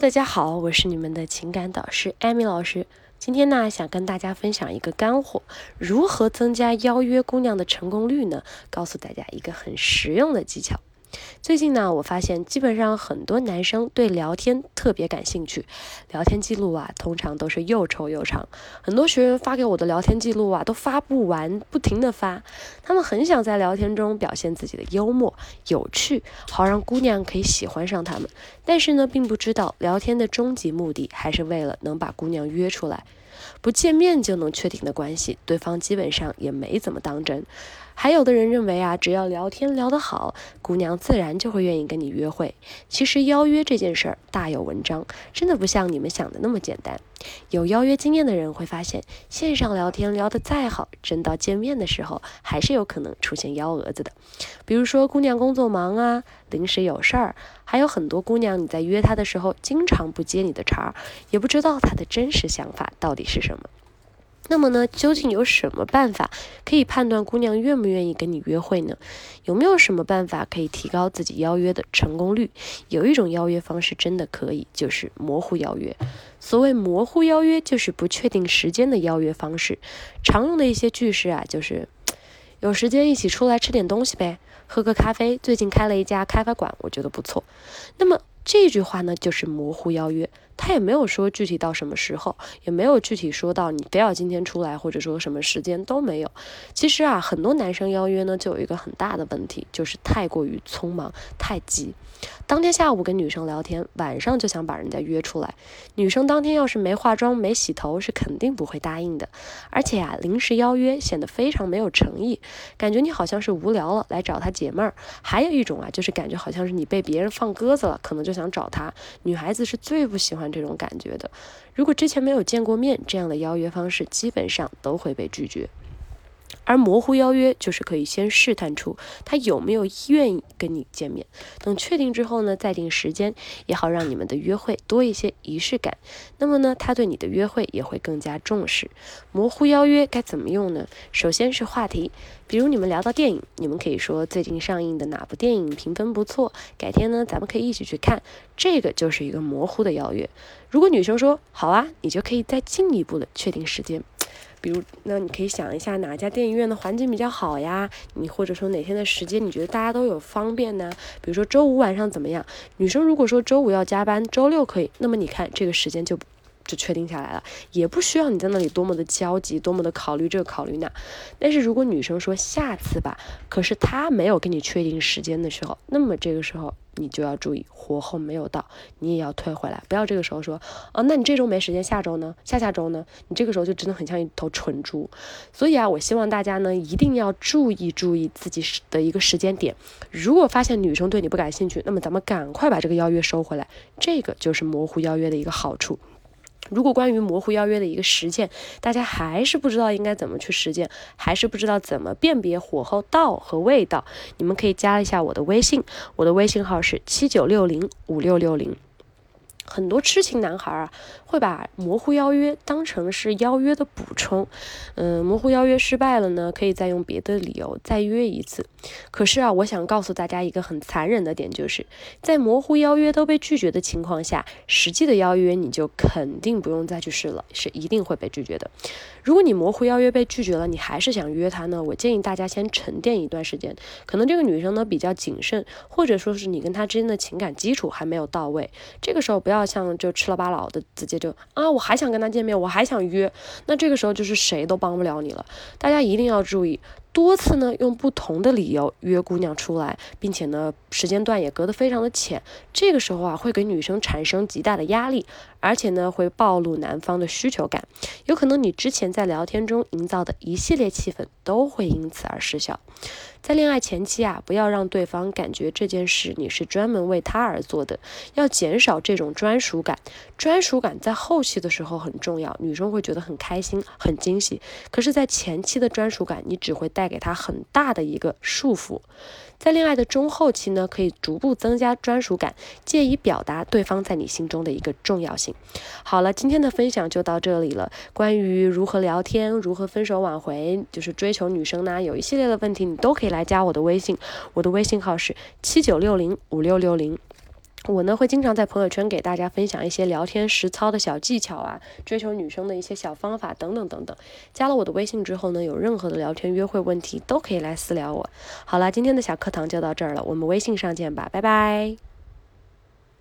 大家好，我是你们的情感导师艾米老师。今天呢，想跟大家分享一个干货：如何增加邀约姑娘的成功率呢？告诉大家一个很实用的技巧。最近呢，我发现基本上很多男生对聊天特别感兴趣，聊天记录啊，通常都是又臭又长。很多学员发给我的聊天记录啊，都发不完，不停的发。他们很想在聊天中表现自己的幽默、有趣，好让姑娘可以喜欢上他们。但是呢，并不知道聊天的终极目的还是为了能把姑娘约出来。不见面就能确定的关系，对方基本上也没怎么当真。还有的人认为啊，只要聊天聊得好，姑娘自然就会愿意跟你约会。其实邀约这件事儿大有文章，真的不像你们想的那么简单。有邀约经验的人会发现，线上聊天聊得再好，真到见面的时候，还是有可能出现幺蛾子的。比如说姑娘工作忙啊，临时有事儿，还有很多姑娘你在约她的时候，经常不接你的茬，也不知道她的真实想法到底是什么。那么呢，究竟有什么办法可以判断姑娘愿不愿意跟你约会呢？有没有什么办法可以提高自己邀约的成功率？有一种邀约方式真的可以，就是模糊邀约。所谓模糊邀约，就是不确定时间的邀约方式。常用的一些句式啊，就是有时间一起出来吃点东西呗，喝个咖啡。最近开了一家开发馆，我觉得不错。那么这句话呢，就是模糊邀约。他也没有说具体到什么时候，也没有具体说到你非要今天出来，或者说什么时间都没有。其实啊，很多男生邀约呢，就有一个很大的问题，就是太过于匆忙，太急。当天下午跟女生聊天，晚上就想把人家约出来。女生当天要是没化妆、没洗头，是肯定不会答应的。而且啊，临时邀约显得非常没有诚意，感觉你好像是无聊了来找她解闷儿。还有一种啊，就是感觉好像是你被别人放鸽子了，可能就想找她。女孩子是最不喜欢。这种感觉的，如果之前没有见过面，这样的邀约方式基本上都会被拒绝。而模糊邀约就是可以先试探出他有没有愿意跟你见面，等确定之后呢，再定时间，也好让你们的约会多一些仪式感。那么呢，他对你的约会也会更加重视。模糊邀约该怎么用呢？首先是话题，比如你们聊到电影，你们可以说最近上映的哪部电影评分不错，改天呢咱们可以一起去看，这个就是一个模糊的邀约。如果女生说好啊，你就可以再进一步的确定时间。比如，那你可以想一下哪家电影院的环境比较好呀？你或者说哪天的时间你觉得大家都有方便呢？比如说周五晚上怎么样？女生如果说周五要加班，周六可以，那么你看这个时间就就确定下来了，也不需要你在那里多么的焦急，多么的考虑这个考虑那。但是如果女生说下次吧，可是她没有跟你确定时间的时候，那么这个时候。你就要注意火候没有到，你也要退回来，不要这个时候说，哦，那你这周没时间，下周呢？下下周呢？你这个时候就真的很像一头蠢猪。所以啊，我希望大家呢一定要注意注意自己的一个时间点。如果发现女生对你不感兴趣，那么咱们赶快把这个邀约收回来，这个就是模糊邀约的一个好处。如果关于模糊邀约的一个实践，大家还是不知道应该怎么去实践，还是不知道怎么辨别火候道和味道，你们可以加一下我的微信，我的微信号是七九六零五六六零。很多痴情男孩啊，会把模糊邀约当成是邀约的补充。嗯，模糊邀约失败了呢，可以再用别的理由再约一次。可是啊，我想告诉大家一个很残忍的点，就是在模糊邀约都被拒绝的情况下，实际的邀约你就肯定不用再去试了，是一定会被拒绝的。如果你模糊邀约被拒绝了，你还是想约他呢，我建议大家先沉淀一段时间。可能这个女生呢比较谨慎，或者说是你跟她之间的情感基础还没有到位，这个时候不要。要像就吃了巴老的，直接就啊，我还想跟他见面，我还想约，那这个时候就是谁都帮不了你了。大家一定要注意。多次呢，用不同的理由约姑娘出来，并且呢，时间段也隔得非常的浅。这个时候啊，会给女生产生极大的压力，而且呢，会暴露男方的需求感。有可能你之前在聊天中营造的一系列气氛都会因此而失效。在恋爱前期啊，不要让对方感觉这件事你是专门为他而做的，要减少这种专属感。专属感在后期的时候很重要，女生会觉得很开心、很惊喜。可是，在前期的专属感，你只会带。带给他很大的一个束缚，在恋爱的中后期呢，可以逐步增加专属感，借以表达对方在你心中的一个重要性。好了，今天的分享就到这里了。关于如何聊天、如何分手挽回，就是追求女生呢，有一系列的问题，你都可以来加我的微信，我的微信号是七九六零五六六零。我呢会经常在朋友圈给大家分享一些聊天实操的小技巧啊，追求女生的一些小方法等等等等。加了我的微信之后呢，有任何的聊天约会问题都可以来私聊我。好了，今天的小课堂就到这儿了，我们微信上见吧，拜拜。